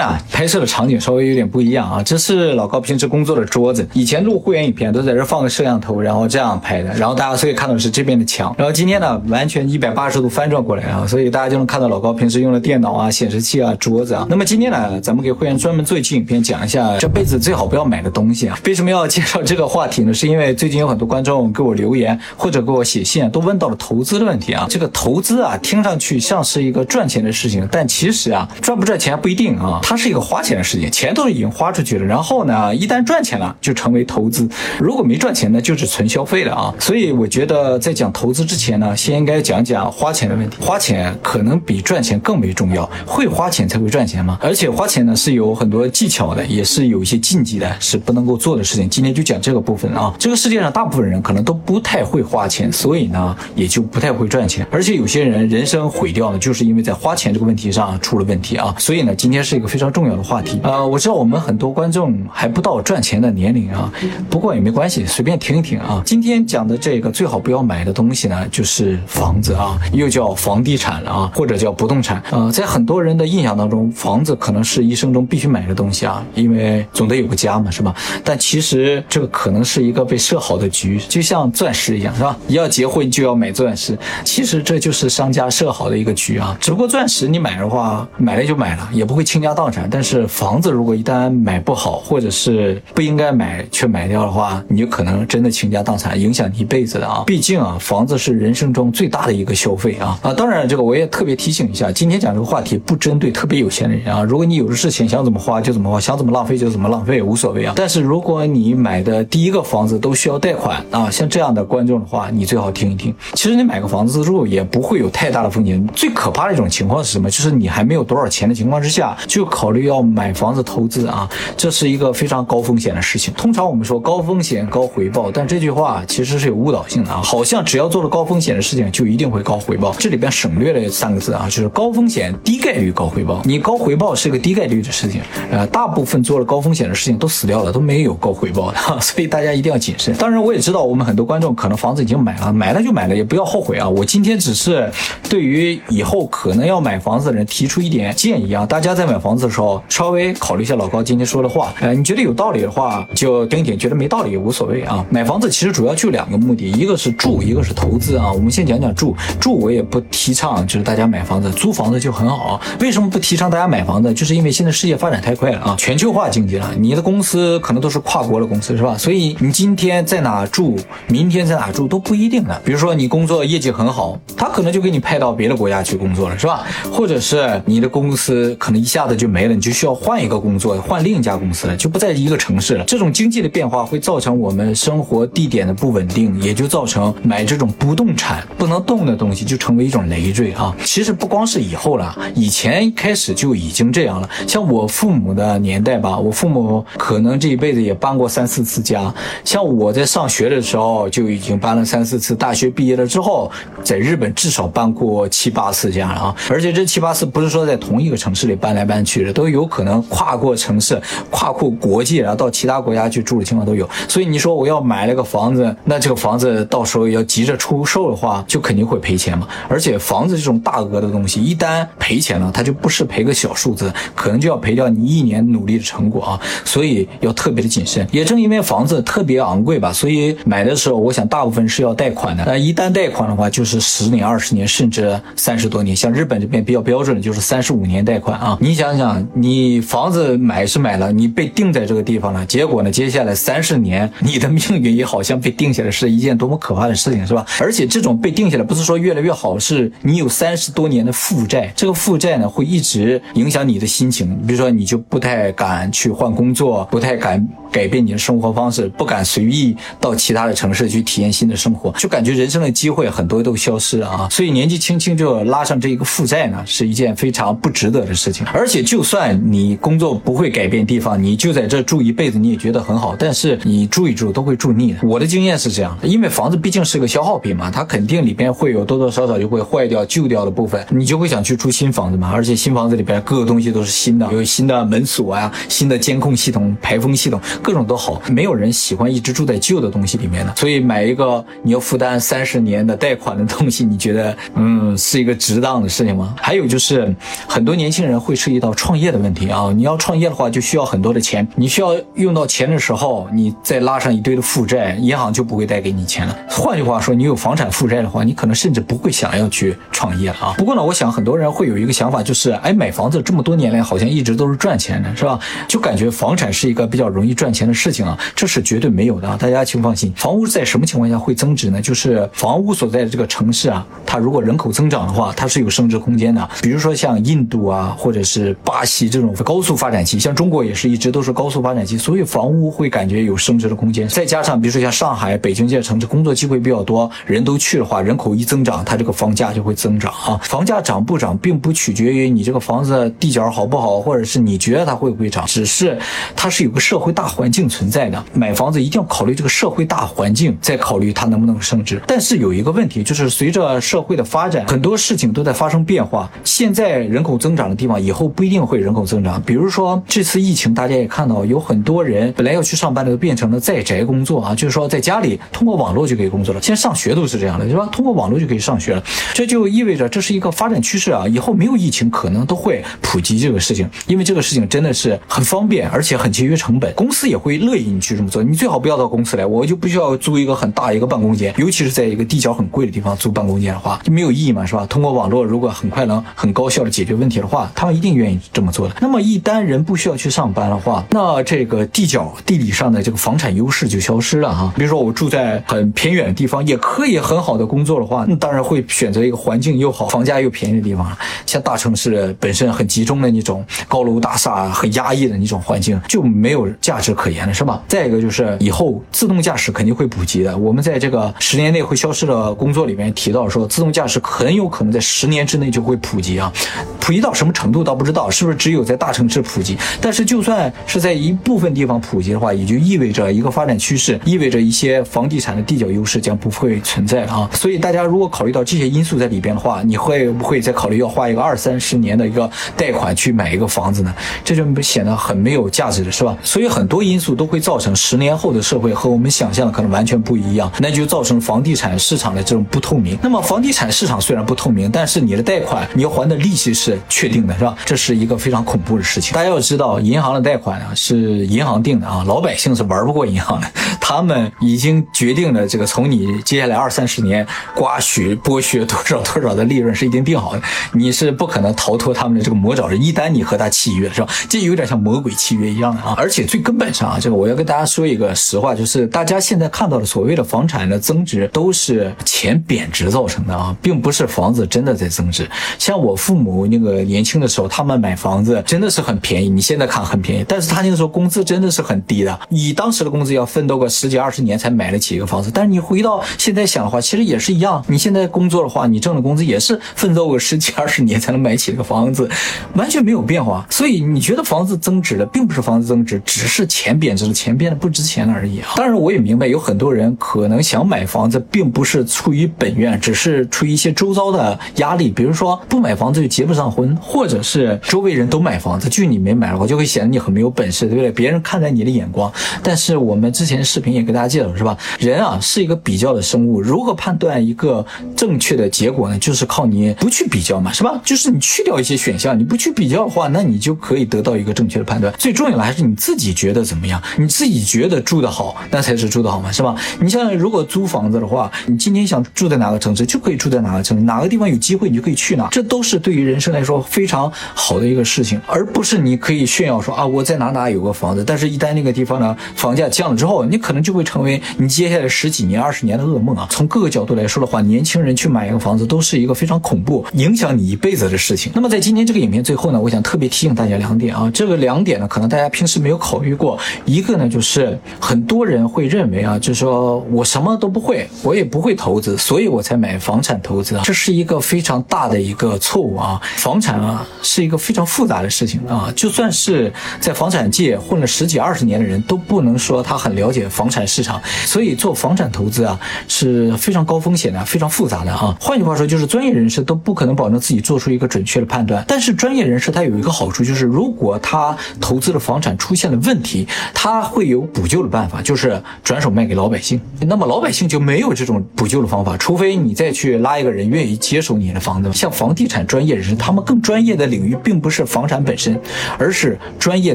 啊，拍摄的场景稍微有点不一样啊。这是老高平时工作的桌子，以前录会员影片都在这放个摄像头，然后这样拍的。然后大家所以看到的是这边的墙。然后今天呢，完全一百八十度翻转过来啊，所以大家就能看到老高平时用的电脑啊、显示器啊、桌子啊。那么今天呢，咱们给会员专门做一期影片，讲一下这辈子最好不要买的东西啊。为什么要介绍这个话题呢？是因为最近有很多观众给我留言或者给我写信，都问到了投资的问题啊。这个投资啊，听上去像是一个赚钱的事情，但其实啊，赚不赚钱不一定啊。它是一个花钱的事情，钱都是已经花出去了，然后呢，一旦赚钱了就成为投资，如果没赚钱呢，就是纯消费了啊。所以我觉得在讲投资之前呢，先应该讲讲花钱的问题。花钱可能比赚钱更为重要，会花钱才会赚钱嘛。而且花钱呢是有很多技巧的，也是有一些禁忌的，是不能够做的事情。今天就讲这个部分啊。这个世界上大部分人可能都不太会花钱，所以呢也就不太会赚钱。而且有些人人生毁掉呢，就是因为在花钱这个问题上出了问题啊。所以呢，今天是一个非非常重要的话题。呃，我知道我们很多观众还不到赚钱的年龄啊，不过也没关系，随便听一听啊。今天讲的这个最好不要买的东西呢，就是房子啊，又叫房地产了啊，或者叫不动产。呃，在很多人的印象当中，房子可能是一生中必须买的东西啊，因为总得有个家嘛，是吧？但其实这个可能是一个被设好的局，就像钻石一样，是吧？要结婚就要买钻石，其实这就是商家设好的一个局啊。只不过钻石你买的话，买了就买了，也不会倾家荡产，但是房子如果一旦买不好，或者是不应该买却买掉的话，你就可能真的倾家荡产，影响你一辈子的啊！毕竟啊，房子是人生中最大的一个消费啊啊！当然，这个我也特别提醒一下，今天讲这个话题不针对特别有钱的人啊。如果你有的是钱，想怎么花就怎么花，想怎么浪费就怎么浪费，无所谓啊。但是如果你买的第一个房子都需要贷款啊，像这样的观众的话，你最好听一听。其实你买个房子自住也不会有太大的风险。最可怕的一种情况是什么？就是你还没有多少钱的情况之下，就考虑要买。房子投资啊，这是一个非常高风险的事情。通常我们说高风险高回报，但这句话其实是有误导性的啊。好像只要做了高风险的事情，就一定会高回报。这里边省略了三个字啊，就是高风险低概率高回报。你高回报是个低概率的事情，呃，大部分做了高风险的事情都死掉了，都没有高回报的。所以大家一定要谨慎。当然，我也知道我们很多观众可能房子已经买了，买了就买了，也不要后悔啊。我今天只是对于以后可能要买房子的人提出一点建议啊，大家在买房子的时候稍微。考虑一下老高今天说的话，呃，你觉得有道理的话就听听，觉得没道理也无所谓啊。买房子其实主要就两个目的，一个是住，一个是投资啊。我们先讲讲住，住我也不提倡，就是大家买房子，租房子就很好。为什么不提倡大家买房子？就是因为现在世界发展太快了啊，全球化经济了，你的公司可能都是跨国的公司，是吧？所以你今天在哪住，明天在哪住都不一定的。比如说你工作业绩很好，他可能就给你派到别的国家去工作了，是吧？或者是你的公司可能一下子就没了，你就需要换一。个工作换另一家公司了，就不在一个城市了。这种经济的变化会造成我们生活地点的不稳定，也就造成买这种不动产不能动的东西就成为一种累赘啊。其实不光是以后了，以前开始就已经这样了。像我父母的年代吧，我父母可能这一辈子也搬过三四次家。像我在上学的时候就已经搬了三四次，大学毕业了之后，在日本至少搬过七八次家了啊。而且这七八次不是说在同一个城市里搬来搬去的，都有可能。跨过城市，跨过国际，然后到其他国家去住的情况都有。所以你说我要买了个房子，那这个房子到时候要急着出售的话，就肯定会赔钱嘛。而且房子这种大额的东西，一旦赔钱了，它就不是赔个小数字，可能就要赔掉你一年努力的成果啊。所以要特别的谨慎。也正因为房子特别昂贵吧，所以买的时候，我想大部分是要贷款的。那一旦贷款的话，就是十年、二十年，甚至三十多年。像日本这边比较标准的就是三十五年贷款啊。你想想，你房。房子买是买了，你被定在这个地方了，结果呢，接下来三十年，你的命运也好像被定下来，是一件多么可怕的事情，是吧？而且这种被定下来，不是说越来越好，是你有三十多年的负债，这个负债呢，会一直影响你的心情。比如说，你就不太敢去换工作，不太敢。改变你的生活方式，不敢随意到其他的城市去体验新的生活，就感觉人生的机会很多都消失了啊！所以年纪轻轻就拉上这一个负债呢，是一件非常不值得的事情。而且，就算你工作不会改变地方，你就在这住一辈子，你也觉得很好。但是你住一住都会住腻的。我的经验是这样，因为房子毕竟是个消耗品嘛，它肯定里边会有多多少少就会坏掉、旧掉的部分，你就会想去住新房子嘛。而且新房子里边各个东西都是新的，有新的门锁啊、新的监控系统、排风系统。各种都好，没有人喜欢一直住在旧的东西里面的。所以买一个你要负担三十年的贷款的东西，你觉得嗯是一个值当的事情吗？还有就是很多年轻人会涉及到创业的问题啊，你要创业的话就需要很多的钱，你需要用到钱的时候，你再拉上一堆的负债，银行就不会贷给你钱了。换句话说，你有房产负债的话，你可能甚至不会想要去创业了啊。不过呢，我想很多人会有一个想法，就是哎，买房子这么多年来好像一直都是赚钱的，是吧？就感觉房产是一个比较容易赚钱的事情啊，这是绝对没有的！大家请放心，房屋在什么情况下会增值呢？就是房屋所在的这个城市啊，它如果人口增长的话，它是有升值空间的。比如说像印度啊，或者是巴西这种高速发展期，像中国也是一直都是高速发展期，所以房屋会感觉有升值的空间。再加上比如说像上海、北京这些城市，工作机会比较多，人都去的话，人口一增长，它这个房价就会增长啊。房价涨不涨，并不取决于你这个房子地角好不好，或者是你觉得它会不会涨，只是它是有个社会大环境存在的。买房子一定要考虑这个社会大环境，再考虑它能不能升值。但是有一个问题，就是随着社会的发展，很多事情都在发生变化。现在人口增长的地方，以后不一定会人口增长。比如说这次疫情，大家也看到，有很多人本来要去上班的，都变成了在宅工作啊，就是说在家里通过网络就可以工作了。现在上学都是这样的，是吧？通过网络就可以上学了，这就意味着这是一个发展趋势啊。以后没有疫情，可能都会普及这个事情，因为这个事情真的是很方便，而且很节约成本。公司也会乐意你去这么做。你最好不要到公司来，我就不需要租一个很大一个办公间，尤其是在一个地角很贵的地方租办公间的话，就没有意义嘛，是吧？通过网络，如果很快能很高效的解决问题的话，他们一定愿意这么做的。那么一旦人不需要去上班的话，那这个地角地理上的这个房产优势就消失了哈。比如说我住在很偏远的地方，也可以很好的工作的话，那当然会选择一个环境又好、房价又便宜的地方了。像大城市本身很集中的那种高楼大厦、很压抑的那种环境，就没有价值可言了，是吧？再一个就是以后自动驾驶肯定会普及的。我们在这个十年内会消失的工作里面提到说，自动驾驶很有可能在十年之内就会普及啊。普及到什么程度倒不知道，是不是只有在大城市普及？但是就算是在一部分地方普及的话，也就意味着一个发展趋势，意味着一些房地产的地角优势将不会存在啊。所以大家如果考虑到这些因素在里边的话，你会不会再考虑要花一个二三十年的一个贷款去买一个房子呢？这就显得很没有价值了，是吧？所以很多因素都会造成十年后的社会和我们想象的可能完全不一样，那就造成房地产市场的这种不透明。那么房地产市场虽然不透明，但是你的贷款你要还的利息是确定的，是吧？这是一个非常恐怖的事情。大家要知道，银行的贷款啊是银行定的啊，老百姓是玩不过银行的。他们已经决定了这个从你接下来二三十年刮取剥削多少多少的利润是已经定好的，你是不可能逃脱他们的这个魔爪的。一旦你和他契约，是吧？这有点像魔鬼契约一样的啊！而且最根本啊，这个我要跟大家说一个实话，就是大家现在看到的所谓的房产的增值，都是钱贬值造成的啊，并不是房子真的在增值。像我父母那个年轻的时候，他们买房子真的是很便宜，你现在看很便宜，但是他那个时候工资真的是很低的，以当时的工资要奋斗个十几二十年才买得起一个房子。但是你回到现在想的话，其实也是一样，你现在工作的话，你挣的工资也是奋斗个十几二十年才能买起一个房子，完全没有变化。所以你觉得房子增值了，并不是房子增值，只是钱钱贬值了，钱变得不值钱了而已啊。当然，我也明白有很多人可能想买房子，并不是出于本愿，只是出于一些周遭的压力，比如说不买房子就结不上婚，或者是周围人都买房子，就你没买我，就会显得你很没有本事，对不对？别人看待你的眼光。但是我们之前视频也给大家介绍是吧？人啊是一个比较的生物，如何判断一个正确的结果呢？就是靠你不去比较嘛，是吧？就是你去掉一些选项，你不去比较的话，那你就可以得到一个正确的判断。最重要的还是你自己觉得怎怎么样，你自己觉得住的好，那才是住的好嘛，是吧？你像如果租房子的话，你今天想住在哪个城市，就可以住在哪个城市，哪个地方有机会你就可以去哪，这都是对于人生来说非常好的一个事情，而不是你可以炫耀说啊我在哪哪有个房子，但是一旦那个地方呢房价降了之后，你可能就会成为你接下来十几年、二十年的噩梦啊。从各个角度来说的话，年轻人去买一个房子都是一个非常恐怖、影响你一辈子的事情。那么在今天这个影片最后呢，我想特别提醒大家两点啊，这个两点呢，可能大家平时没有考虑过。一个呢，就是很多人会认为啊，就是说我什么都不会，我也不会投资，所以我才买房产投资啊，这是一个非常大的一个错误啊。房产啊是一个非常复杂的事情啊，就算是在房产界混了十几二十年的人都不能说他很了解房产市场，所以做房产投资啊是非常高风险的，非常复杂的啊。换句话说，就是专业人士都不可能保证自己做出一个准确的判断。但是专业人士他有一个好处，就是如果他投资的房产出现了问题，他会有补救的办法，就是转手卖给老百姓。那么老百姓就没有这种补救的方法，除非你再去拉一个人愿意接手你的房子。像房地产专业人士，他们更专业的领域并不是房产本身，而是专业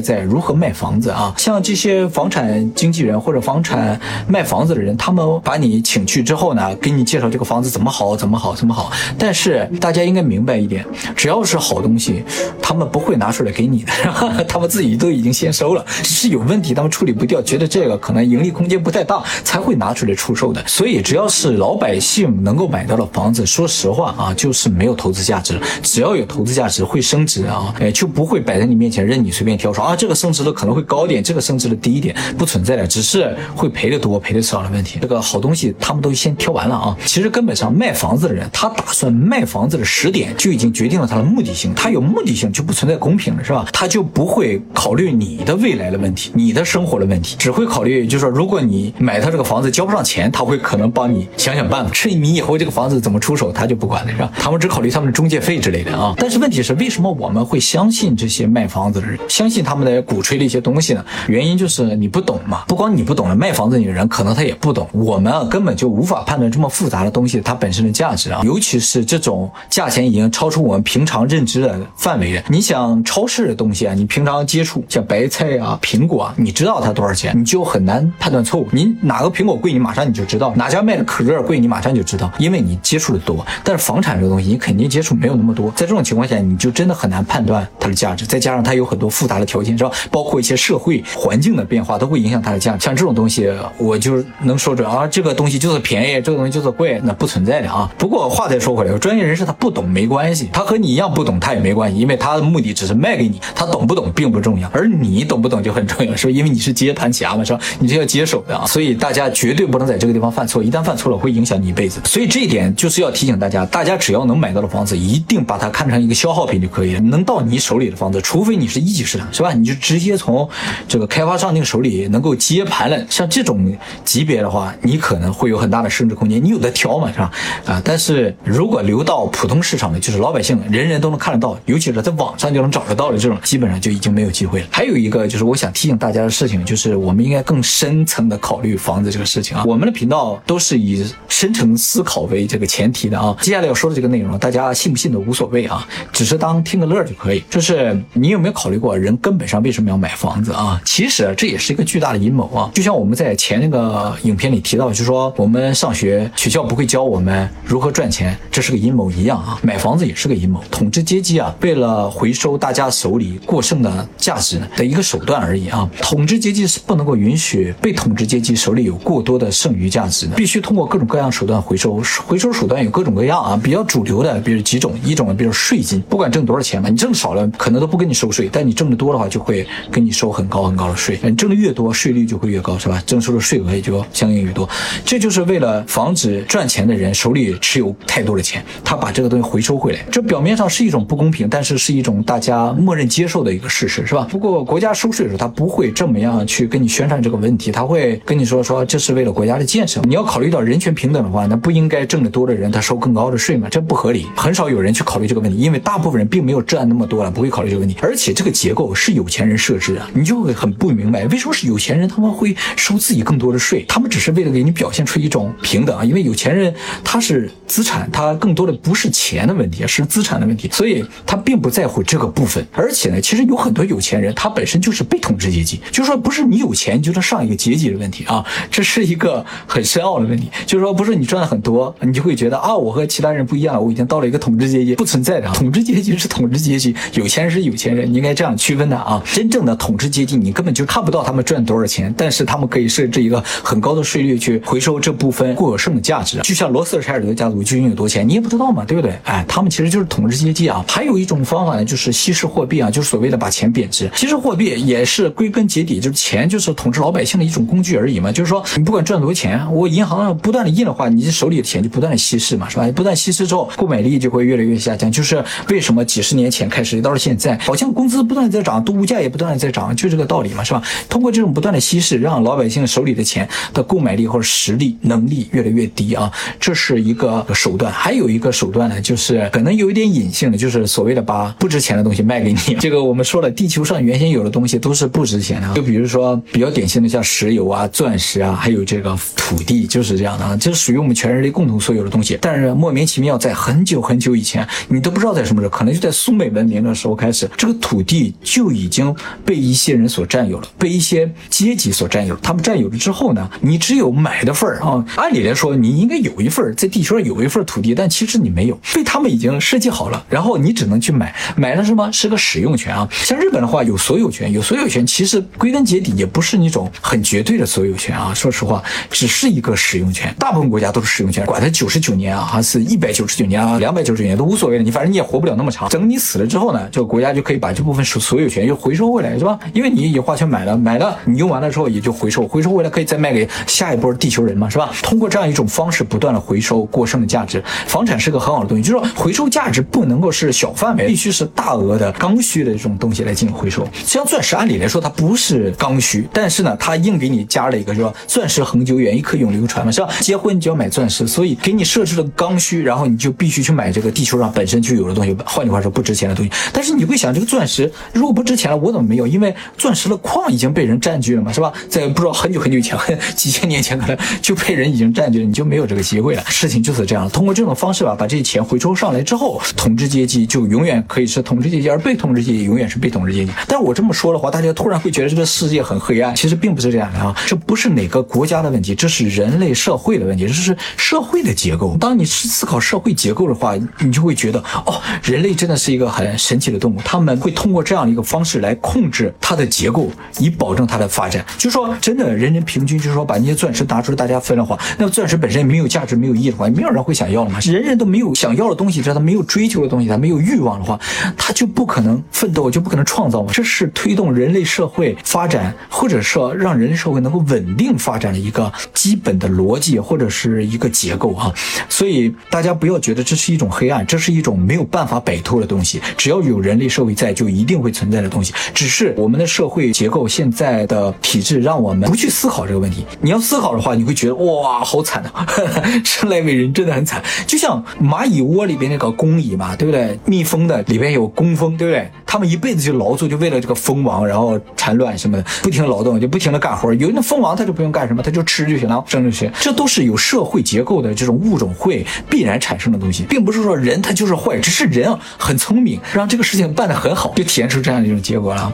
在如何卖房子啊。像这些房产经纪人或者房产卖房子的人，他们把你请去之后呢，给你介绍这个房子怎么好，怎么好，怎么好。但是大家应该明白一点，只要是好东西，他们不会拿出来给你的，他们自己都已经先收了。是有问题，他们处理不掉，觉得这个可能盈利空间不太大，才会拿出来出售的。所以只要是老百姓能够买到的房子，说实话啊，就是没有投资价值。只要有投资价值，会升值啊，哎，就不会摆在你面前任你随便挑说啊，这个升值的可能会高点，这个升值的低一点，不存在的，只是会赔的多赔的少的问题。这个好东西他们都先挑完了啊。其实根本上卖房子的人，他打算卖房子的时点就已经决定了他的目的性，他有目的性就不存在公平了，是吧？他就不会考虑你的未来的问题，你的生活的问题，只会考虑就是说，如果你买他这个房子交不上钱，他会可能帮你想想办法。至于你以后这个房子怎么出手，他就不管了，是吧？他们只考虑他们的中介费之类的啊。但是问题是，为什么我们会相信这些卖房子的人，相信他们的鼓吹的一些东西呢？原因就是你不懂嘛。不光你不懂了，卖房子的人可能他也不懂。我们啊根本就无法判断这么复杂的东西它本身的价值啊，尤其是这种价钱已经超出我们平常认知的范围了。你想超市的东西啊，你平常接触像白菜啊、苹果你知道它多少钱，你就很难判断错误。你哪个苹果贵，你马上你就知道；哪家卖的可乐贵，你马上就知道，因为你接触的多。但是房产这个东西，你肯定接触没有那么多，在这种情况下，你就真的很难判断它的价值。再加上它有很多复杂的条件，是吧？包括一些社会环境的变化，都会影响它的价。像这种东西，我就能说准啊，这个东西就是便宜，这个东西就是贵，那不存在的啊。不过话再说回来，专业人士他不懂没关系，他和你一样不懂，他也没关系，因为他的目的只是卖给你，他懂不懂并不重要，而你懂不懂就很重要，是吧？因为你是接盘侠嘛，是吧？你是要接手的啊，所以大家绝对不能在这个地方犯错，一旦犯错了会影响你一辈子。所以这一点就是要提醒大家，大家只要能买到的房子，一定把它看成一个消耗品就可以了。能到你手里的房子，除非你是一级市场，是吧？你就直接从这个开发商那个手里能够接盘了，像这种级别的话，你可能会有很大的升值空间，你有的挑嘛，是吧？啊，但是如果流到普通市场的，就是老百姓人人都能看得到，尤其是在网上就能找得到的这种，基本上就已经没有机会了。还有一个就是我想提醒大家的事情，就是我们应该更深层的考虑房子这个事情啊。我们的频道都是以深层思考为这个前提的啊。接下来要说的这个内容，大家信不信都无所谓啊，只是当听个乐就可以。就是你有没有考虑过，人根本上为什么要买房子啊？其实这也是一个巨大的阴谋啊。就像我们在前那个影片里提到，就是说我们上学学校不会教我们如何赚钱，这是个阴谋一样啊。买房子也是个阴谋，统治阶级啊，为了回收大家手里过剩的价值的一个手段而已啊。统治阶级是不能够允许被统治阶级手里有过多的剩余价值的，必须通过各种各样手段回收。回收手段有各种各样啊，比较主流的，比如几种，一种比如税金，不管挣多少钱嘛，你挣少了可能都不跟你收税，但你挣得多的话就会跟你收很高很高的税。你挣的越多，税率就会越高，是吧？征收的税额也就相应越多。这就是为了防止赚钱的人手里持有太多的钱，他把这个东西回收回来。这表面上是一种不公平，但是是一种大家默认接受的一个事实，是吧？不过国家收税的时候，他不会会这么样去跟你宣传这个问题，他会跟你说说这是为了国家的建设。你要考虑到人权平等的话，那不应该挣得多的人他收更高的税吗？这不合理。很少有人去考虑这个问题，因为大部分人并没有赚那么多了，不会考虑这个问题。而且这个结构是有钱人设置的，你就会很不明白为什么是有钱人他们会收自己更多的税？他们只是为了给你表现出一种平等啊，因为有钱人他是资产，他更多的不是钱的问题，是资产的问题，所以他并不在乎这个部分。而且呢，其实有很多有钱人他本身就是被统治阶级级，就是说不是你有钱就能上一个阶级的问题啊，这是一个很深奥的问题。就是说不是你赚的很多，你就会觉得啊，我和其他人不一样，我已经到了一个统治阶级，不存在的。统治阶级是统治阶级，有钱人是有钱人，你应该这样区分的啊。真正的统治阶级，你根本就看不到他们赚多少钱，但是他们可以设置一个很高的税率去回收这部分过剩的价值。就像罗斯柴尔德家族究竟有多钱，你也不知道嘛，对不对？哎，他们其实就是统治阶级啊。还有一种方法呢，就是稀释货币啊，就是所谓的把钱贬值。稀释货币也是归根结底就是钱就是统治老百姓的一种工具而已嘛。就是说你不管赚多少钱，我银行不断的印的话，你手里的钱就不断的稀释嘛，是吧？不断稀释之后，购买力就会越来越下降。就是为什么几十年前开始到了现在，好像工资不断的在涨，物价也不断的在涨，就这个道理嘛，是吧？通过这种不断的稀释，让老百姓手里的钱的购买力或者实力能力越来越低啊，这是一个手段。还有一个手段呢，就是可能有一点隐性的，就是所谓的把不值钱的东西卖给你。这个我们说了，地球上原先有的东西都是不值就比如说比较典型的像石油啊、钻石啊，还有这个土地，就是这样的啊，这是属于我们全人类共同所有的东西。但是莫名其妙，在很久很久以前，你都不知道在什么时候，可能就在苏美文明的时候开始，这个土地就已经被一些人所占有了，被一些阶级所占有。他们占有了之后呢，你只有买的份儿啊。按理来说，你应该有一份在地球上有一份土地，但其实你没有，被他们已经设计好了，然后你只能去买。买了什么？是个使用权啊。像日本的话，有所有权，有所有权，其实归根结底也不是那种很绝对的所有权啊。说实话，只是一个使用权。大部分国家都是使用权，管它九十九年啊，还是一百九十九年啊，两百九十九年都无所谓的。你反正你也活不了那么长。等你死了之后呢，这个国家就可以把这部分所所有权又回收回来，是吧？因为你已经花钱买了，买了你用完了之后也就回收，回收回来可以再卖给下一波地球人嘛，是吧？通过这样一种方式不断的回收过剩的价值，房产是个很好的东西。就是说，回收价值不能够是小范围，必须是大额的刚需的这种东西来进行回收。像钻石，按理来说它不不是刚需，但是呢，他硬给你加了一个，说钻石恒久远，一颗永流传嘛，是吧？结婚你就要买钻石，所以给你设置了刚需，然后你就必须去买这个地球上本身就有的东西，换句话说不值钱的东西。但是你会想，这个钻石如果不值钱了，我怎么没有？因为钻石的矿已经被人占据了嘛，是吧？在不知道很久很久以前，几千年前可能就被人已经占据了，你就没有这个机会了。事情就是这样，通过这种方式吧，把这些钱回收上来之后，统治阶级就永远可以是统治阶级，而被统治阶级永远是被统治阶级。但是我这么说的话，大家突然会觉得这个世界很黑暗，其实并不是这样的啊，这不是哪个国家的问题，这是人类社会的问题，这是社会的结构。当你是思考社会结构的话，你就会觉得哦，人类真的是一个很神奇的动物，他们会通过这样的一个方式来控制它的结构，以保证它的发展。就说真的，人人平均，就是说把那些钻石拿出来大家分的话，那钻石本身没有价值、没有意义的话，没有人会想要了嘛。人人都没有想要的东西，只要他没有追求的东西，他没有欲望的话，他就不可能奋斗，就不可能创造嘛。这是推动人类社会发展，或者说让人类社会能够稳定发展的一个基本的逻辑，或者是一个结构啊。所以大家不要觉得这是一种黑暗，这是一种没有办法摆脱的东西。只要有人类社会在，就一定会存在的东西。只是我们的社会结构现在的体制，让我们不去思考这个问题。你要思考的话，你会觉得哇，好惨啊！生来为人真的很惨，就像蚂蚁窝里边那个工蚁嘛，对不对？蜜蜂的里边有工蜂，对不对？他们一辈子就劳作，就为了这个蜂王，然后产卵什么的，不停劳动，就不停的干活。有那蜂王，他就不用干什么，他就吃就行了，生就行。这都是有社会结构的这种物种会必然产生的东西，并不是说人他就是坏，只是人很聪明，让这个事情办得很好，就体现出这样的一种结果了。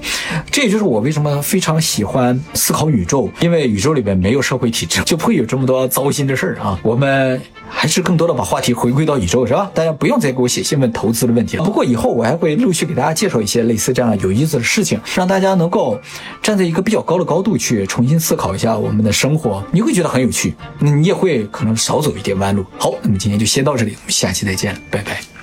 这也就是我为什么非常喜欢思考宇宙，因为宇宙里边没有社会体制，就不会有这么多糟心的事儿啊。我们还是更多的把话题回归到宇宙，是吧？大家不用再给我写信问投资的问题了。不过以后我还会陆续给大家介绍一些类似这样有意思的事情，让大家能够站在一个比较高的高度去重新思考一下我们的生活，你会觉得很有趣，那你也会可能少走一点弯路。好，那么今天就先到这里，我们下期再见，拜拜。